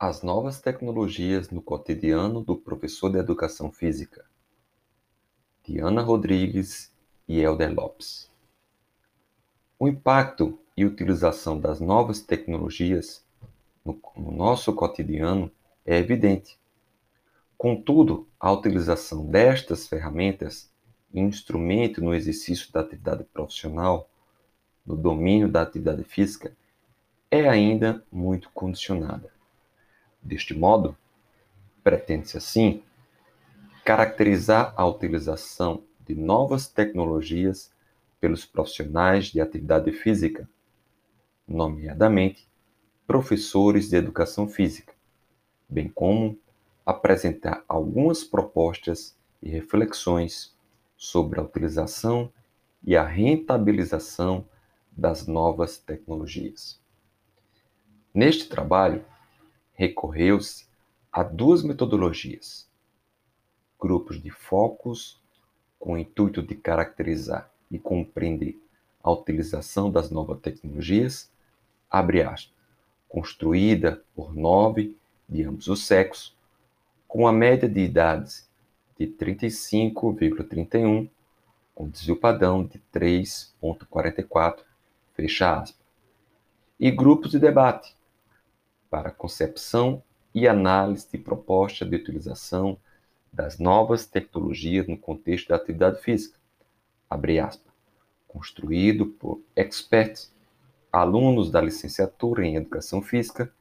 As novas tecnologias no cotidiano do professor de educação física. Diana Rodrigues e Helder Lopes. O impacto e utilização das novas tecnologias no, no nosso cotidiano é evidente. Contudo, a utilização destas ferramentas e instrumento no exercício da atividade profissional, no domínio da atividade física, é ainda muito condicionada. Deste modo, pretende-se assim caracterizar a utilização de novas tecnologias pelos profissionais de atividade física, nomeadamente professores de educação física, bem como apresentar algumas propostas e reflexões sobre a utilização e a rentabilização das novas tecnologias. Neste trabalho, recorreu-se a duas metodologias: grupos de focos, com o intuito de caracterizar e compreender a utilização das novas tecnologias, abre aspas, construída por nove de ambos os sexos, com a média de idades de 35,31, com desvio padrão de 3,44, fecha aspas, e grupos de debate, para concepção e análise de proposta de utilização das novas tecnologias no contexto da atividade física. Abre aspas. Construído por experts, alunos da licenciatura em Educação Física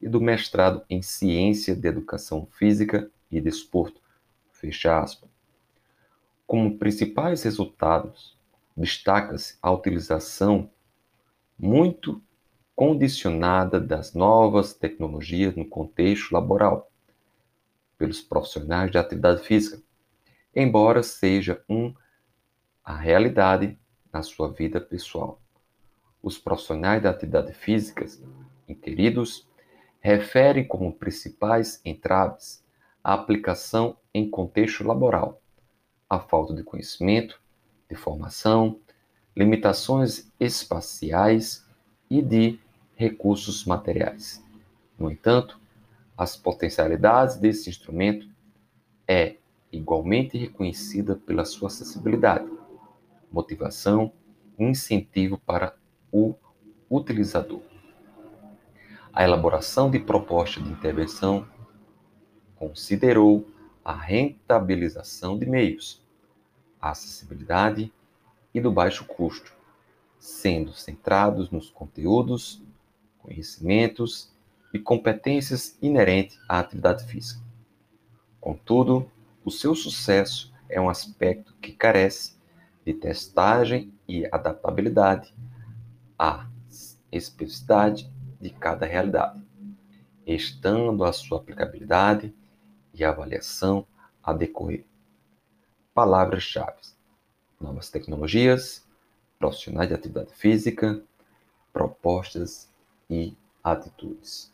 e do mestrado em Ciência de Educação Física e Desporto. Fecha aspas. Como principais resultados, destaca-se a utilização muito condicionada das novas tecnologias no contexto laboral pelos profissionais de atividade física, embora seja um a realidade na sua vida pessoal. Os profissionais da atividade física inquiridos referem como principais entraves a aplicação em contexto laboral, a falta de conhecimento, de formação, limitações espaciais e de recursos materiais. No entanto, as potencialidades desse instrumento é igualmente reconhecida pela sua acessibilidade, motivação e incentivo para o utilizador. A elaboração de proposta de intervenção considerou a rentabilização de meios, a acessibilidade e do baixo custo, sendo centrados nos conteúdos conhecimentos e competências inerentes à atividade física. Contudo, o seu sucesso é um aspecto que carece de testagem e adaptabilidade à especificidade de cada realidade, estando a sua aplicabilidade e avaliação a decorrer. Palavras-chave: novas tecnologias, profissionais de atividade física, propostas e atitudes.